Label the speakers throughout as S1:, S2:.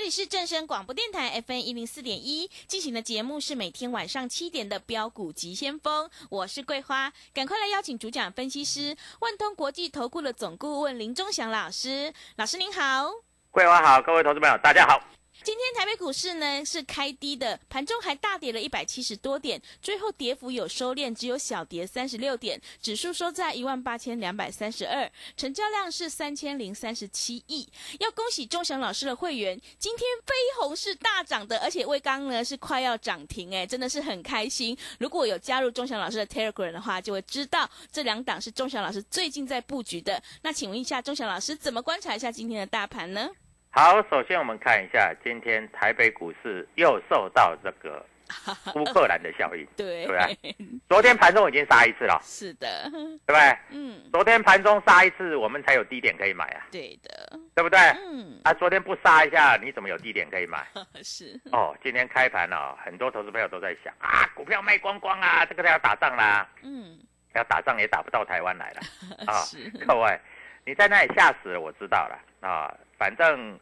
S1: 这里是正声广播电台 FM 一零四点一进行的节目是每天晚上七点的标股急先锋，我是桂花，赶快来邀请主讲分析师万通国际投顾的总顾问林忠祥老师，老师您好，
S2: 桂花好，各位投资朋友大家好。
S1: 今天台北股市呢是开低的，盘中还大跌了一百七十多点，最后跌幅有收敛，只有小跌三十六点，指数收在一万八千两百三十二，成交量是三千零三十七亿。要恭喜钟祥老师的会员，今天飞鸿是大涨的，而且威刚呢是快要涨停，哎，真的是很开心。如果有加入钟祥老师的 Telegram 的话，就会知道这两档是钟祥老师最近在布局的。那请问一下，钟祥老师怎么观察一下今天的大盘呢？
S2: 好，首先我们看一下今天台北股市又受到这个 乌克兰的效应，
S1: 对。
S2: 对不对？昨天盘中已经杀一次了，
S1: 是的，
S2: 对不对？
S1: 嗯，
S2: 昨天盘中杀一次，我们才有低点可以买啊，
S1: 对的，
S2: 对不对？
S1: 嗯，
S2: 啊，昨天不杀一下，你怎么有低点可以买？
S1: 是，
S2: 哦，今天开盘哦，很多投资朋友都在想啊，股票卖光光啊，这个要打仗啦，
S1: 嗯，
S2: 要打仗也打不到台湾来了 啊
S1: 是，
S2: 各位，你在那里吓死了，我知道了啊，反正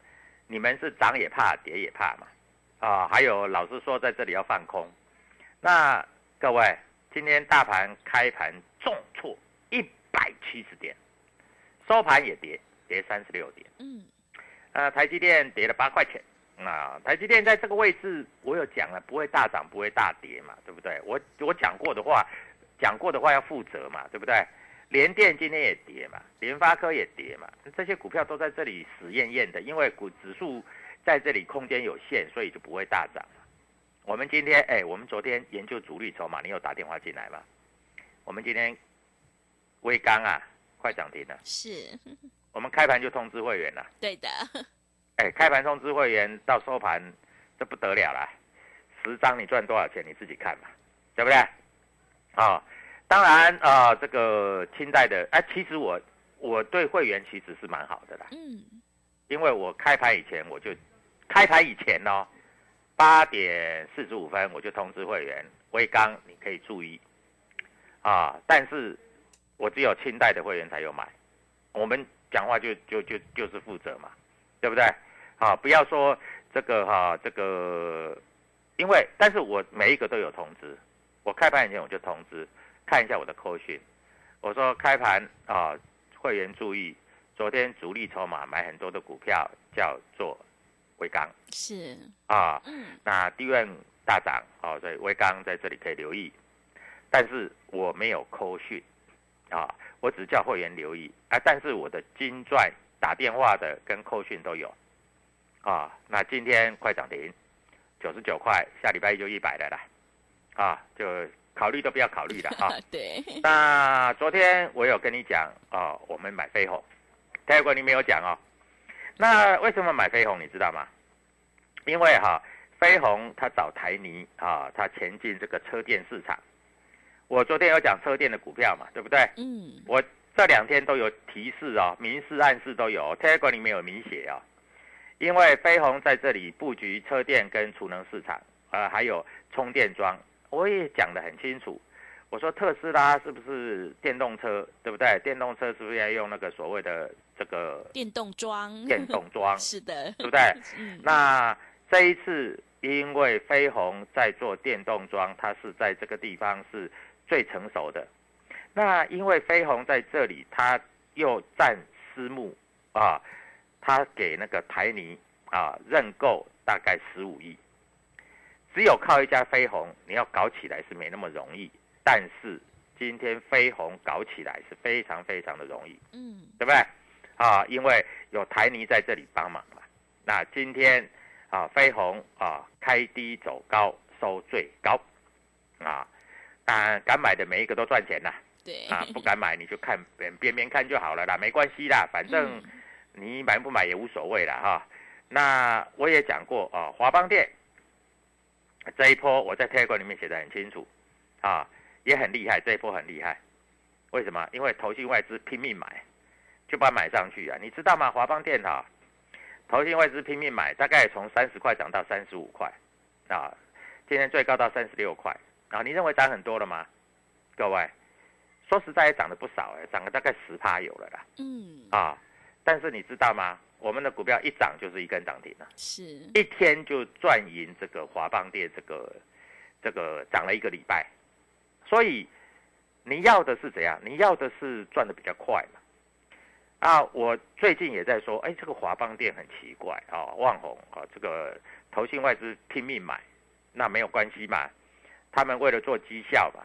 S2: 你们是涨也怕，跌也怕嘛，啊，还有老师说在这里要放空，那各位，今天大盘开盘重挫一百七十点，收盘也跌跌三十六点，
S1: 嗯，
S2: 呃，台积电跌了八块钱。啊，台积电在这个位置，我有讲了，不会大涨，不会大跌嘛，对不对？我我讲过的话，讲过的话要负责嘛，对不对？联电今天也跌嘛，联发科也跌嘛，这些股票都在这里死艳艳的，因为股指数在这里空间有限，所以就不会大涨嘛。我们今天，哎，我们昨天研究主力筹码，你有打电话进来吗？我们今天微钢啊，快涨停了，
S1: 是，
S2: 我们开盘就通知会员了。
S1: 对的，
S2: 哎，开盘通知会员到收盘，这不得了啦！十张你赚多少钱你自己看嘛，对不对？啊、当然啊、这个清代的，哎，其实我我对会员其实是蛮好的啦，
S1: 嗯，
S2: 因为我开盘以前我就开盘以前哦，八点四十五分我就通知会员，威刚你可以注意。啊，但是我只有清代的会员才有买，我们讲话就就就就是负责嘛，对不对？啊，不要说这个哈、这个，因为但是我每一个都有通知，我开盘以前我就通知，看一下我的扣讯，我说开盘啊，会员注意，昨天主力筹码买很多的股票叫做微钢
S1: 是，
S2: 啊，
S1: 嗯，
S2: 那低润大涨哦，所以微钢在这里可以留意，但是我没有扣讯啊，我只叫会员留意啊，但是我的金钻打电话的跟扣讯都有。啊，那今天快涨停，九十九块，下礼拜一就一百了啦，啊，就考虑都不要考虑的啊。
S1: 对，
S2: 那昨天我有跟你讲哦，我们买飞鸿，泰国你没有讲哦。那为什么买飞鸿你知道吗？因为哈、飞鸿它找台泥啊，它前进这个车电市场。我昨天有讲车电的股票嘛，对不对？
S1: 嗯，
S2: 我这两天都有提示哦，明示暗示都有，Telegram 里面有明写哦。因为飞鸿在这里布局车电跟储能市场，呃，还有充电桩，我也讲得很清楚。我说特斯拉是不是电动车，对不对？电动车是不是要用那个所谓的这个
S1: 电动桩？
S2: 电动桩
S1: 是的，
S2: 对不对？
S1: 嗯，
S2: 那这一次因为飞鸿在做电动桩，它是在这个地方是最成熟的。那因为飞鸿在这里，它又占私募啊，它给那个台泥啊认购大概十五亿，只有靠一家飞鸿，你要搞起来是没那么容易。但是今天飞鸿搞起来是非常非常的容易，
S1: 嗯，
S2: 对不对？啊，因为有台泥在这里帮忙嘛。那今天啊，飞鸿啊开低走高收最高，啊，当然敢买的每一个都赚钱啦。
S1: 对，
S2: 啊，不敢买你就看边边边看就好了啦，没关系啦，反正
S1: 嗯
S2: 你买不买也无所谓啦哈。那我也讲过啊，华邦店这一波我在 Telegram 里面写的很清楚啊，也很厉害，这一波很厉害。为什么？因为投信外资拼命买，就把它买上去啊。你知道吗？华邦电哈，投信外资拼命买，大概从三十块涨到三十五块啊，今天最高到三十六块啊。你认为涨很多了吗？各位，说实在也涨了不少哎，涨了大概十趴有了啦
S1: 嗯，
S2: 啊。但是你知道吗？我们的股票一涨就是一根涨停了，
S1: 是，
S2: 一天就赚赢这个华邦电这个这个涨了一个礼拜，所以你要的是怎样？你要的是赚的比较快嘛？啊，我最近也在说，哎，这个华邦电很奇怪啊，旺宏啊，这个投信外资拼命买，那没有关系嘛，他们为了做绩效嘛，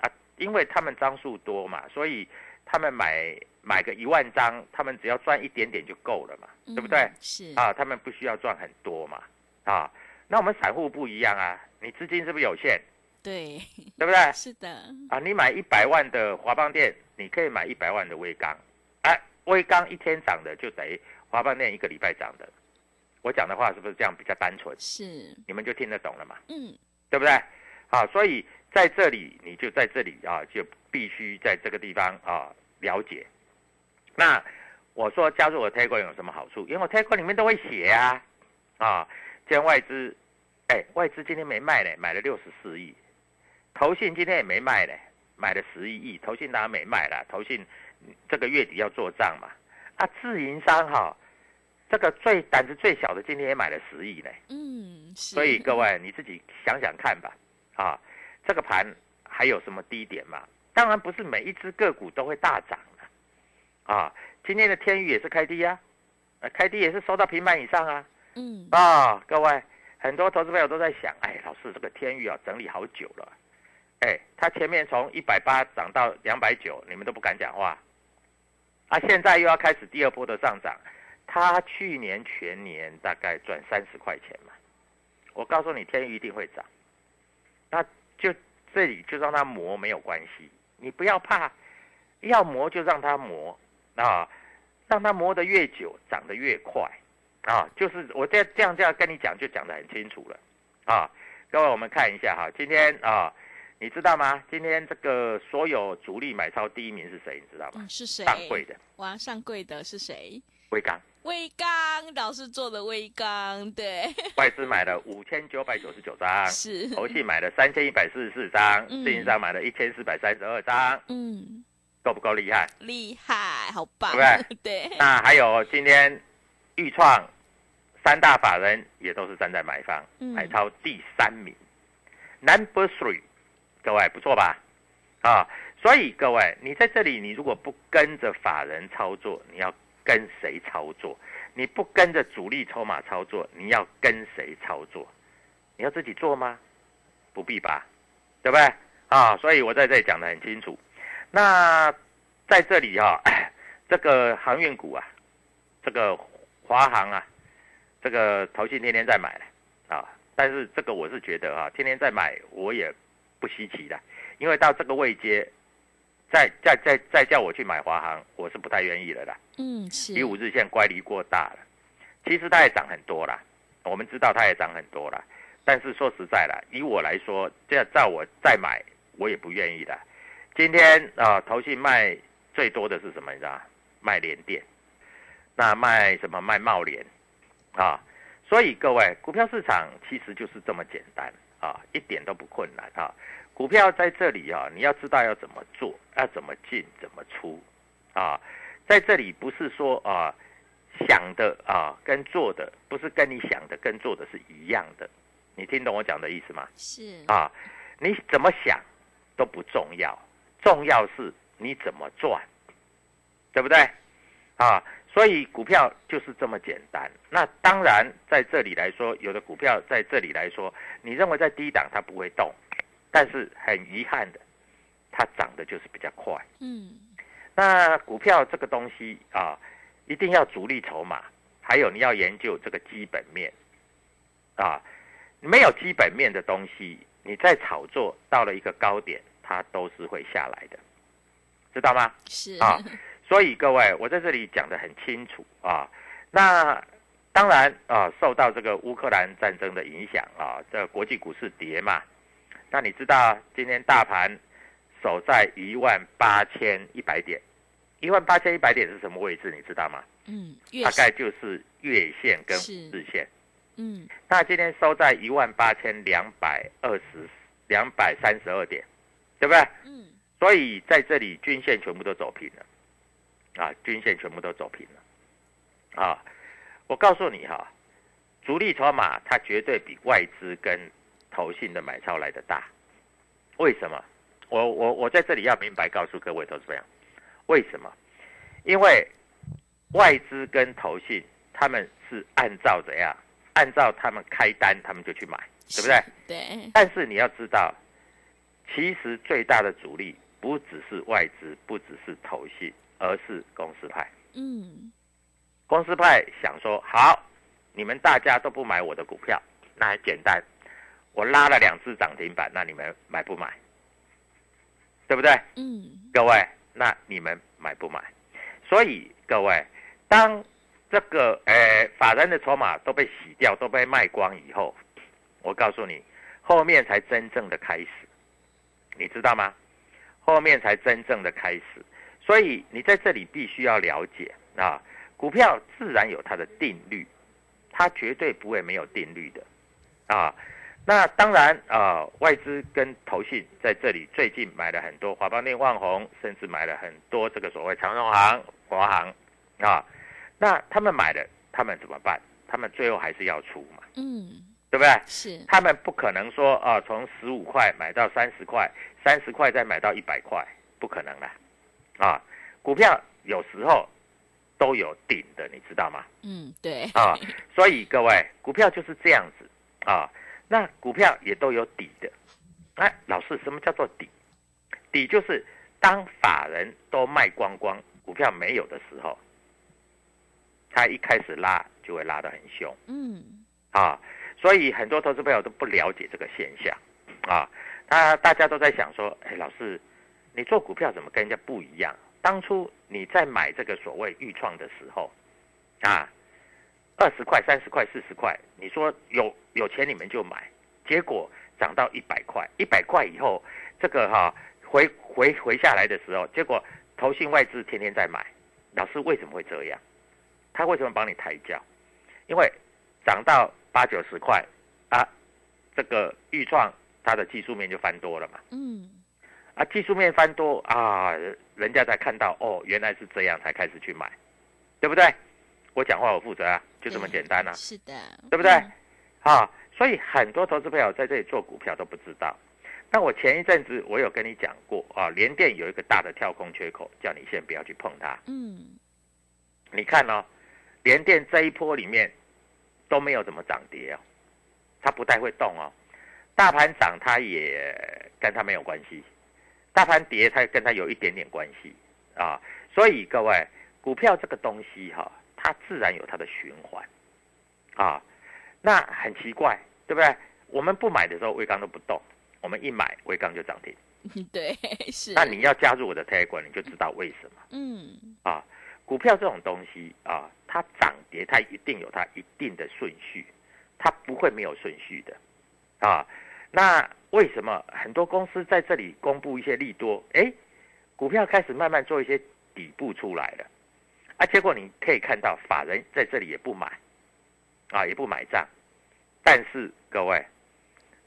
S2: 啊，因为他们张数多嘛，所以他们买买个一万张，他们只要赚一点点就够了嘛，对不对？
S1: 嗯？是，
S2: 啊，他们不需要赚很多嘛，啊，那我们散户不一样啊，你资金是不是有限，
S1: 对，
S2: 对不对？
S1: 是的，
S2: 啊，你买一百万的华邦电，你可以买一百万的微钢，哎，微钢一天涨的就等于华邦电一个礼拜涨的，我讲的话是不是这样比较单纯？
S1: 是，
S2: 你们就听得懂了嘛，
S1: 嗯，
S2: 对不对？啊，所以在这里你就在这里啊，就必须在这个地方啊了解。那我说加入我 Telegram 有什么好处？因为我 Telegram 里面都会写啊，啊，今天外资，哎，外资今天没卖呢，买了六十四亿，投信今天也没卖呢，买了十一亿，投信当然没卖了，投信嗯这个月底要做账嘛，啊，自营商哈，这个最胆子最小的今天也买了十亿呢，
S1: 嗯，
S2: 所以各位你自己想想看吧，啊，这个盘还有什么低点吗？当然不是每一只个股都会大涨的，啊，今天的天宇也是开低啊，呃开低也是收到平板以上啊，
S1: 嗯，
S2: 啊，各位很多投资朋友都在想，哎，老师这个天宇啊整理好久了，哎，它前面从一百八涨到两百九，你们都不敢讲话，啊，现在又要开始第二波的上涨，它去年全年大概赚三十块钱嘛，我告诉你，天宇一定会涨，那就这里就让它磨没有关系，你不要怕，要磨就让它磨啊，让它磨得越久，涨得越快啊，就是我这这样这样跟你讲，就讲得很清楚了啊，各位我们看一下哈，今天啊。你知道吗？今天这个所有主力买超第一名是谁？你知道吗？
S1: 嗯，是谁？
S2: 上柜的
S1: 哇，上柜的是谁？
S2: 威刚，
S1: 威刚老师做的威刚，对，
S2: 外资买了五千九百九十九张，
S1: 是，
S2: 投信买了三千一百四十四张，
S1: 嗯
S2: 自营商买了一千四百三十二张，
S1: 嗯，
S2: 够不够厉害？
S1: 厉害，好棒，
S2: 对不
S1: 对，
S2: 那还有今天豫创三大法人也都是站在买方，
S1: 嗯
S2: 买超第三名，Number Three，各位不错吧？啊，所以各位你在这里，你如果不跟着法人操作，你要跟谁操作？你不跟着主力筹码操作，你要跟谁操作？你要自己做吗？不必吧，对不对？啊，所以我在这里讲得很清楚。那在这里哈、这个航运股啊，这个华航啊，这个投信天天在买了啊，但是这个我是觉得啊，天天在买我也不稀奇的，因为到这个位阶，再再再再叫我去买华航，我是不太愿意了啦。
S1: 嗯，是，
S2: 比五日线乖离过大了，其实它也涨很多啦，我们知道它也涨很多啦，但是说实在啦，以我来说，这样照我再买，我也不愿意的。今天啊、投信卖最多的是什么？你知道？卖联电，那卖什么？卖茂联，啊，所以各位，股票市场其实就是这么简单啊，一点都不困难啊。股票在这里啊，你要知道要怎么做，要怎么进，怎么出，啊，在这里不是说啊想的啊跟做的不是跟你想的跟做的是一样的，你听懂我讲的意思吗？
S1: 是
S2: 啊，你怎么想都不重要，重要是你怎么赚，对不对？啊，所以股票就是这么简单。那当然在这里来说，有的股票在这里来说，你认为在低档它不会动。但是很遗憾的，它涨的就是比较快。
S1: 嗯，
S2: 那股票这个东西啊，一定要主力筹码，还有你要研究这个基本面啊。没有基本面的东西，你在炒作到了一个高点，它都是会下来的，知道吗？
S1: 是
S2: 啊。所以各位，我在这里讲的很清楚啊。那当然啊，受到这个乌克兰战争的影响啊，这国际股市跌嘛。那你知道今天大盘守在一万八千一百点，一万八千一百点是什么位置？你知道吗？
S1: 嗯，
S2: 大概就是月线跟日线。
S1: 嗯，
S2: 那今天收在一万八千两百二十两百三十二点，对不对？
S1: 嗯，
S2: 所以在这里均线全部都走平了，啊，均线全部都走平了，啊，我告诉你哈，主力筹码它绝对比外资跟投信的买超来的大，为什么？我我我在这里要明白告诉各位投资朋友，为什么？因为外资跟投信他们是按照怎样？按照他们开单，他们就去买，对不对？
S1: 对。
S2: 但是你要知道，其实最大的主力不只是外资，不只是投信，而是公司派。
S1: 嗯。
S2: 公司派想说，好，你们大家都不买我的股票，那很简单。我拉了两只涨停板，那你们买不买？对不对？
S1: 嗯。
S2: 各位，那你们买不买？所以各位，当这个诶法人的筹码都被洗掉、都被卖光以后，我告诉你，后面才真正的开始，你知道吗？后面才真正的开始。所以你在这里必须要了解啊，股票自然有它的定律，它绝对不会没有定律的啊。那当然啊，外资跟投信在这里最近买了很多华邦电、万宏，甚至买了很多这个所谓长荣行、华航啊。那他们买了，他们怎么办？他们最后还是要出嘛，
S1: 嗯，
S2: 对不对？
S1: 是。
S2: 他们不可能说啊，从十五块买到三十块，三十块再买到一百块，不可能的啊。股票有时候都有顶的，你知道吗？
S1: 嗯，对。
S2: 啊，所以各位，股票就是这样子啊。那股票也都有底的，哎，老师，什么叫做底？底就是当法人都卖光光，股票没有的时候，他一开始拉就会拉得很凶，
S1: 嗯，
S2: 啊，所以很多投资朋友都不了解这个现象，啊，他大家都在想说，哎，老师，你做股票怎么跟人家不一样？当初你在买这个所谓预创的时候，啊。二十块、三十块、四十块，你说有有钱你们就买，结果涨到一百块，一百块以后，这个哈回回回下来的时候，结果投信外资天天在买，老师为什么会这样？他为什么帮你抬轿？因为涨到八九十块啊，这个预创它的技术面就翻多了嘛。
S1: 嗯。
S2: 啊，技术面翻多啊，人家才看到哦，原来是这样才开始去买，对不对？我讲话我负责啊，就这么简单啊，
S1: 是的，
S2: 对不对？啊，所以很多投资朋友在这里做股票都不知道。那我前一阵子我有跟你讲过啊，联电有一个大的跳空缺口，叫你先不要去碰它。
S1: 嗯，
S2: 你看哦，联电这一波里面都没有怎么涨跌哦，它不太会动哦。大盘涨它也跟它没有关系，大盘跌它跟它有一点点关系啊。所以各位，股票这个东西哈。它自然有它的循环，啊，那很奇怪，对不对？我们不买的时候，微钢都不动；我们一买，微钢就涨停。
S1: 对，是。
S2: 那你要加入我的 t 管，你就知道为什么。
S1: 嗯。
S2: 啊，股票这种东西啊，它涨跌它一定有它一定的顺序，它不会没有顺序的。啊，那为什么很多公司在这里公布一些利多？哎，股票开始慢慢做一些底部出来了，啊，结果你可以看到法人在这里也不买，啊，也不买账，但是各位，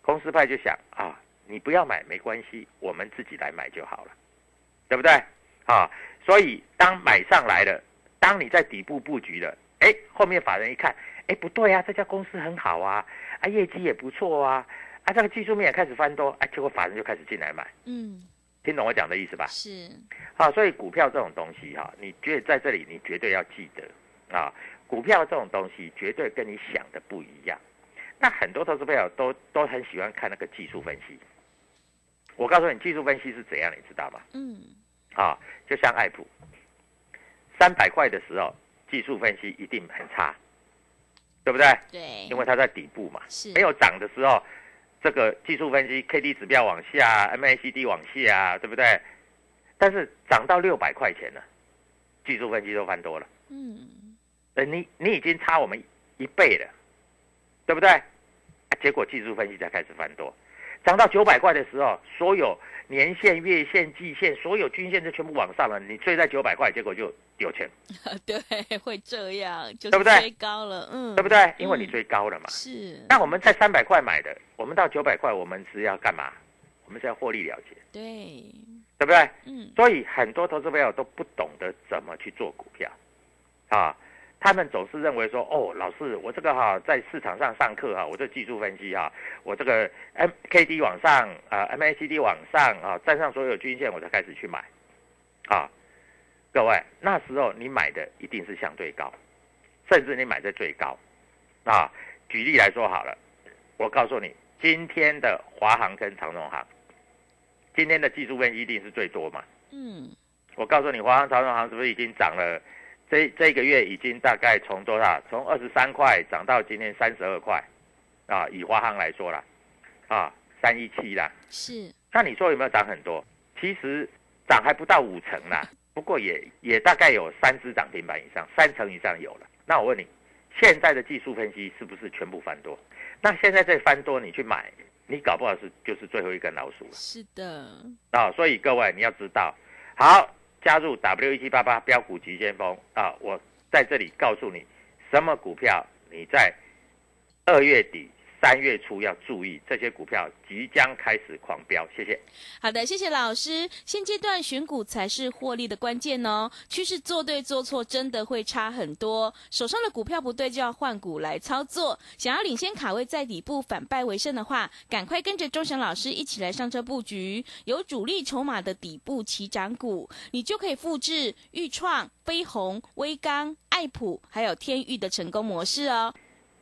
S2: 公司派就想啊，你不要买没关系，我们自己来买就好了，对不对？啊，所以当买上来了，当你在底部布局了，哎，后面法人一看，哎，不对啊，这家公司很好啊，啊，业绩也不错啊，啊，这个技术面也开始翻多，啊，结果法人就开始进来买，
S1: 嗯，
S2: 听懂我讲的意思吧？
S1: 是，
S2: 好，所以股票这种东西哈，你觉得在这里你绝对要记得啊，股票这种东西绝对跟你想的不一样。那很多投资朋友都都很喜欢看那个技术分析。我告诉你，技术分析是怎样，你知道吗？
S1: 嗯，
S2: 啊，就像爱普，三百块的时候，技术分析一定很差，对不对？
S1: 对，
S2: 因为它在底部嘛，
S1: 是
S2: 没有涨的时候，这个技术分析 K D 指标往下，MACD 往下，对不对？但是涨到六百块钱了，技术分析都翻多了，
S1: 嗯，
S2: 呃，你你已经差我们一倍了，对不对？啊，结果技术分析才开始翻多，涨到九百块的时候，所有年线、月线、季线，所有均线就全部往上了，你追在九百块，结果就有钱，
S1: 对，会这样，就是
S2: 对不对？
S1: 追高了，嗯，
S2: 对不对？因为你
S1: 嗯
S2: 追高了嘛。
S1: 是，
S2: 那我们在三百块买的，我们到九百块，我们是要干嘛？我们是要获利了结，
S1: 对，
S2: 对不对？
S1: 嗯，
S2: 所以很多投资朋友都不懂得怎么去做股票，啊，他们总是认为说，哦，老师，我这个哈、在市场上上课哈、我这技术分析哈、我这个 M K D 往上啊，MACD 往上啊，站上所有均线我才开始去买，啊，各位那时候你买的一定是相对高，甚至你买在最高，啊，举例来说好了，我告诉你，今天的华航跟长荣航，今天的技术面一定是最多嘛。
S1: 嗯，
S2: 我告诉你，华航、长荣航是不是已经涨了？这这个月已经大概从多少？从二十三块涨到今天三十二块，啊，以华航来说啦，啊，三一七啦。
S1: 是，
S2: 那你说有没有涨很多？其实涨还不到五成啦，不过也也大概有三只涨停板以上，三成以上有了。那我问你，现在的技术分析是不是全部翻多？那现在这翻多，你去买，你搞不好是就是最后一根老鼠了。
S1: 是的，
S2: 啊，所以各位你要知道，好，加入 W 一七八八标股急先锋啊，我在这里告诉你，什么股票你在二月底、三月初要注意，这些股票即将开始狂飙。谢谢。
S1: 好的，谢谢老师。现阶段选股才是获利的关键哦，趋势做对做错真的会差很多。手上的股票不对，就要换股来操作。想要领先卡位在底部反败为胜的话，赶快跟着钟祥老师一起来上车布局，有主力筹码的底部起涨股，你就可以复制豫创、飞鸿、威刚、爱普还有天域的成功模式哦。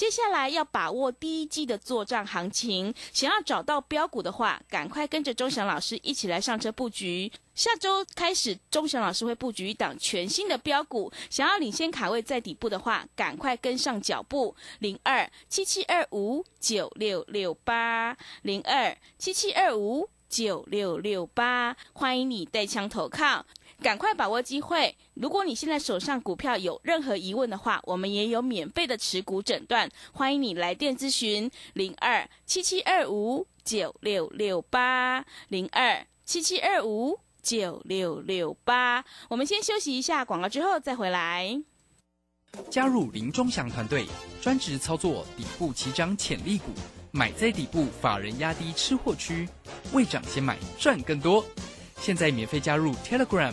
S1: 接下来要把握第一季的作战行情，想要找到标股的话，赶快跟着钟祥老师一起来上车布局。下周开始，钟祥老师会布局一档全新的标股，想要领先卡位在底部的话，赶快跟上脚步。零二七七二五九六六八，零二七七二五九六六八，欢迎你带枪投靠。赶快把握机会！如果你现在手上股票有任何疑问的话，我们也有免费的持股诊断，欢迎你来电咨询零二七七二五九六六八零二七七二五九六六八。我们先休息一下广告，之后再回来。
S3: 加入林忠祥团队，专职操作底部起涨潜力股，买在底部，法人压低吃货区，未涨先买赚更多。现在免费加入 Telegram，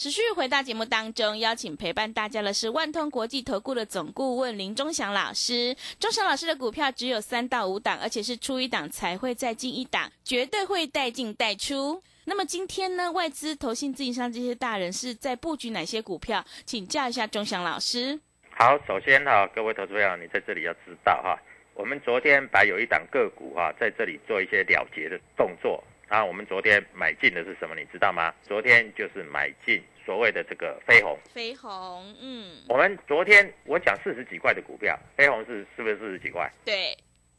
S1: 持续回到节目当中，邀请陪伴大家的是万通国际投顾的总顾问林忠祥老师。忠祥老师的股票只有三到五档，而且是出一档才会再进一档，绝对会带进带出。那么今天呢，外资、投信、自营商这些大人是在布局哪些股票？请教一下忠祥老师。
S2: 好，首先哈，各位投资朋友，你在这里要知道哈，我们昨天把有一档个股哈、在这里做一些了结的动作啊。我们昨天买进的是什么？你知道吗？昨天就是买进所谓的这个飞鸿。
S1: 飞鸿，嗯，
S2: 我们昨天我讲四十几块的股票，飞鸿是是不是四十几块？
S1: 对，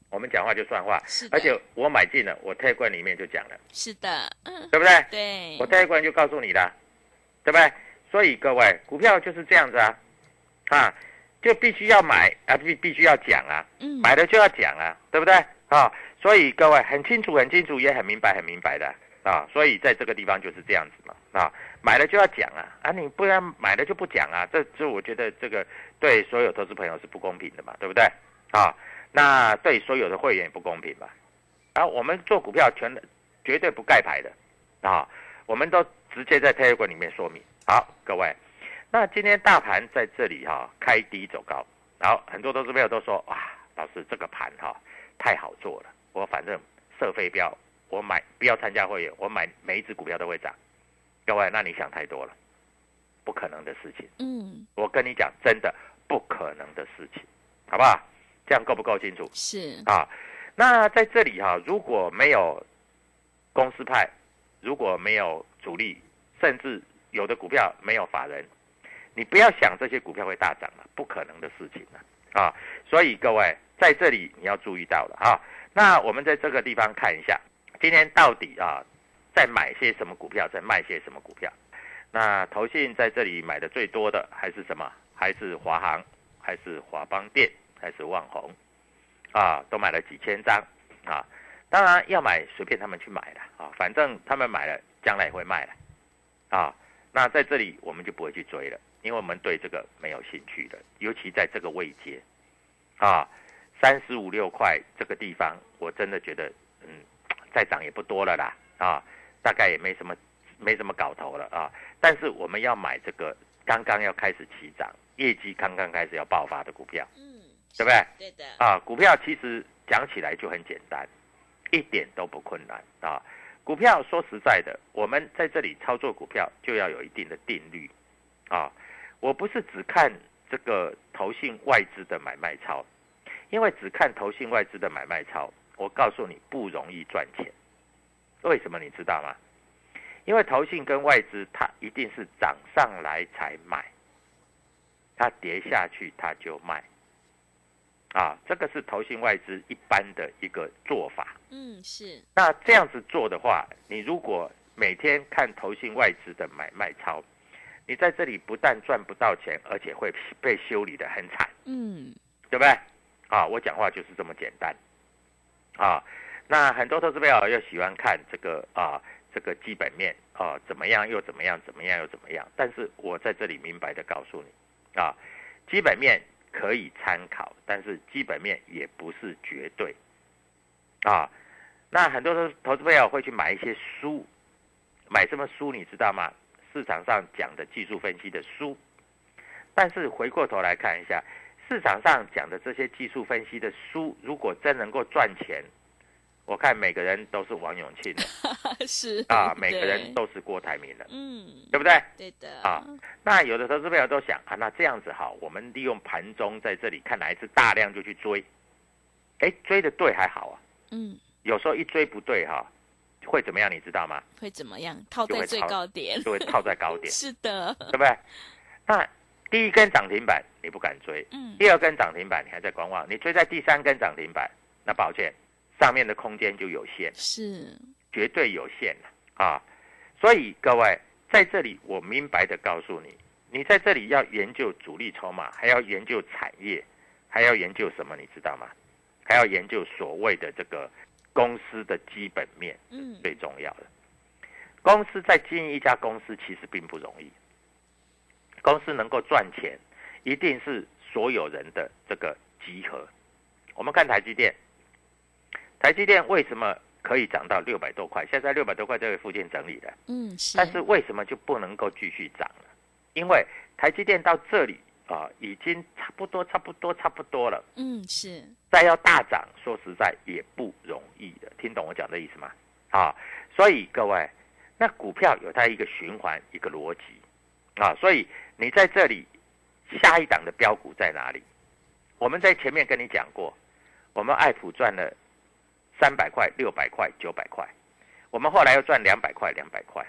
S2: 我们讲话就算话，
S1: 是，
S2: 而且我买进了，我推冠里面就讲了，
S1: 是的，嗯，
S2: 对不对？
S1: 对，
S2: 我推冠就告诉你了，对不对？所以各位，股票就是这样子啊，啊，就必须要买啊，必必须要讲啊，
S1: 嗯，
S2: 买了就要讲啊，对不对？啊，所以各位很清楚、很清楚，也很明白、很明白的啊。所以在这个地方就是这样子嘛，啊，买了就要讲啊，啊，你不然买了就不讲啊，这这我觉得这个对所有投资朋友是不公平的嘛，对不对？啊，那对所有的会员也不公平吧？啊，我们做股票全绝对不盖牌的啊，我们都直接在 Telegram 里面说明。好，各位，那今天大盘在这里哈、开低走高，然后很多投资朋友都说哇，老师这个盘哈、太好做了，我反正设飞镖，我买不要参加会员，我买每一只股票都会涨。各位，那你想太多了，不可能的事情。
S1: 嗯，
S2: 我跟你讲，真的不可能的事情，好不好？这样够不够清楚
S1: 是，
S2: 啊？那在这里哈、如果没有公司派，如果没有主力，甚至有的股票没有法人，你不要想这些股票会大涨了，不可能的事情了啊！所以各位在这里你要注意到了啊。那我们在这个地方看一下，今天到底啊在买些什么股票，在卖些什么股票？那投信在这里买的最多的还是什么？还是华航，还是华邦电，还是旺宏啊？都买了几千张啊！当然要买随便他们去买了啊，反正他们买了，将来也会卖了啊。那在这里我们就不会去追了，因为我们对这个没有兴趣的，尤其在这个位阶啊，三十五六块这个地方，我真的觉得嗯，再涨也不多了啦啊，大概也没什么没什么搞头了啊。但是我们要买这个刚刚要开始起涨，业绩刚刚开始要爆发的股票，
S1: 嗯，
S2: 对不对？
S1: 对的，
S2: 啊，股票其实讲起来就很简单，一点都不困难啊。股票说实在的，我们在这里操作股票就要有一定的定律啊。我不是只看这个投信外资的买卖超，因为只看投信外资的买卖超，我告诉你不容易赚钱。为什么你知道吗？因为投信跟外资，它一定是涨上来才买，它跌下去它就卖。啊，这个是投信外资一般的一个做法。
S1: 嗯，是，
S2: 那这样子做的话，你如果每天看投信外资的买卖超，你在这里不但赚不到钱，而且会被修理的很惨，
S1: 嗯，
S2: 对不对？啊，我讲话就是这么简单。啊，那很多投资朋友又喜欢看这个啊，这个基本面啊，怎么样又怎么样，怎么样又怎么样。但是我在这里明白的告诉你，啊，基本面可以参考，但是基本面也不是绝对。啊，那很多的投资朋友会去买一些书，买什么书你知道吗？市场上讲的技术分析的书，但是回过头来看一下，市场上讲的这些技术分析的书，如果真能够赚钱，我看每个人都是王永庆的
S1: 是
S2: 啊，每个人都是郭台铭的，
S1: 嗯，
S2: 对不对？
S1: 对的，
S2: 啊那有的投资朋友都想啊，那这样子好，我们利用盘中在这里看哪一次大量就去追，哎，追的对还好啊，
S1: 嗯，
S2: 有时候一追不对哈、会怎么样？你知道吗？
S1: 会怎么样？套在最高点，
S2: 就会套在高点，
S1: 是的，
S2: 对不对？那第一根涨停板你不敢追，
S1: 嗯，
S2: 第二根涨停板你还在观望，你追在第三根涨停板，那抱歉，上面的空间就有限，
S1: 是，
S2: 绝对有限了啊！所以各位在这里，我明白的告诉你，你在这里要研究主力筹码，还要研究产业，还要研究什么？你知道吗？还要研究所谓的这个公司的基本面，
S1: 嗯，
S2: 最重要的。公司在经营一家公司其实并不容易，公司能够赚钱，一定是所有人的这个集合。我们看台积电，台积电为什么可以涨到六百多块？现在六百多块这个附近整理的，
S1: 嗯，是，
S2: 但是为什么就不能够继续涨了？因为台积电到这里啊，已经差不多、差不多、差不多了。
S1: 嗯，是，
S2: 再要大涨，说实在也不容易的，听懂我讲的意思吗？啊，所以各位，那股票有它一个循环，一个逻辑啊，所以你在这里下一档的标股在哪里？我们在前面跟你讲过，我们爱普赚了三百块、六百块、九百块，我们后来又赚两百块、两百块，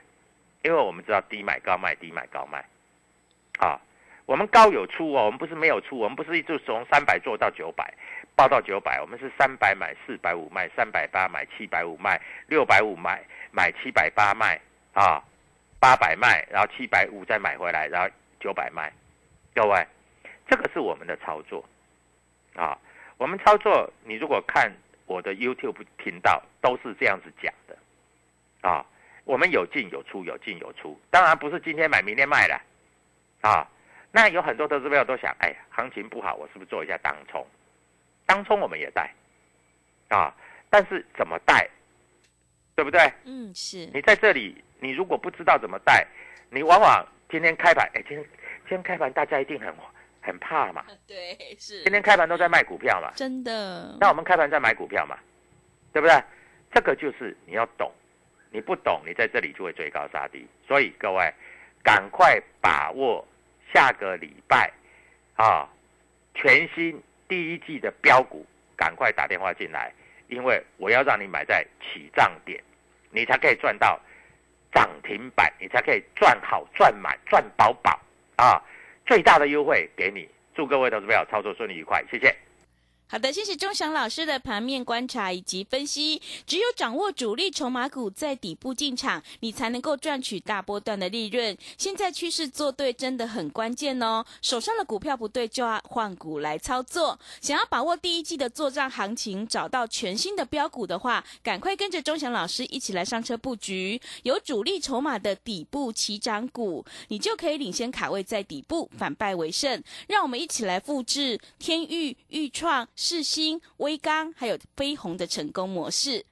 S2: 因为我们知道低买高卖，低买高卖，啊，我们高有出哦，我们不是没有出，我们不是一直从三百做到九百，报到九百，我们是三百买，四百五卖，三百八买，七百五卖，六百五买，买七百八卖，啊，八百卖，然后七百五再买回来，然后九百卖，各位，这个是我们的操作，啊，我们操作，你如果看我的 YouTube 频道，都是这样子讲的，啊，我们有进有出，有进有出，当然不是今天买明天卖的，啊，那有很多投资朋友都想，哎，行情不好，我是不是做一下当冲？当冲我们也带，啊，但是怎么带，对不对？
S1: 嗯，是。
S2: 你在这里，你如果不知道怎么带，你往往今天开盘，哎，今天今天开盘大家一定很很怕嘛，
S1: 对，是
S2: 今天开盘都在卖股票嘛，
S1: 真的。
S2: 那我们开盘在买股票嘛，对不对？这个就是你要懂，你不懂，你在这里就会追高杀低。所以各位，赶快把握下个礼拜啊，全新第一季的标股，赶快打电话进来，因为我要让你买在起涨点，你才可以赚到涨停板，你才可以赚好、赚满、赚饱饱啊！最大的优惠给你，祝各位投资朋友操作顺利愉快，谢谢。
S1: 好的，谢谢钟祥老师的盘面观察以及分析。只有掌握主力筹码股在底部进场，你才能够赚取大波段的利润。现在趋势做对真的很关键哦，手上的股票不对就要换股来操作。想要把握第一季的作战行情，找到全新的标股的话，赶快跟着钟祥老师一起来上车布局，有主力筹码的底部起涨股，你就可以领先卡位在底部，反败为胜。让我们一起来复制天域、豫创。世新、威刚还有飞鸿的成功模式，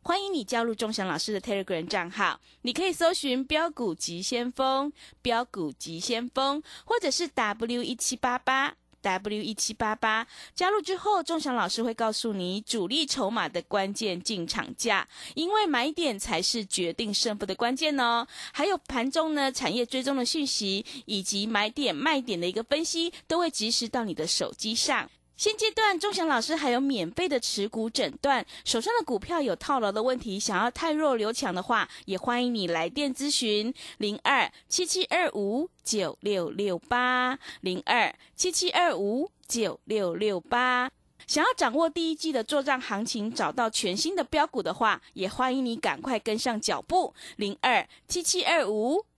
S1: 欢迎你加入钟祥老师的 Telegram 账号，你可以搜寻“标股急先锋”、“标股急先锋”，或者是 W 一七八八 W 一七八八。加入之后，钟祥老师会告诉你主力筹码的关键进场价，因为买点才是决定胜负的关键哦。还有盘中呢产业追踪的讯息，以及买点卖点的一个分析，都会及时到你的手机上。现阶段，钟祥老师还有免费的持股诊断，手上的股票有套牢的问题，想要太弱留强的话，也欢迎你来电咨询零二七七二五九六六八零二七七二五九六六八。想要掌握第一季的作战行情，找到全新的标股的话，也欢迎你赶快跟上脚步零二七七二五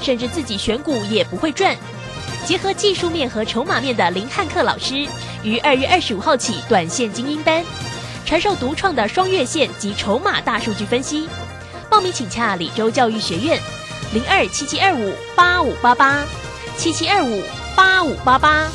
S4: 甚至自己选股也不会赚，结合技术面和筹码面的林汉克老师。于二月二十五号起，短线精英班传授独创的双月线及筹码大数据分析。报名请洽李州教育学院，零二七七二五八五八八七七二五八五八八。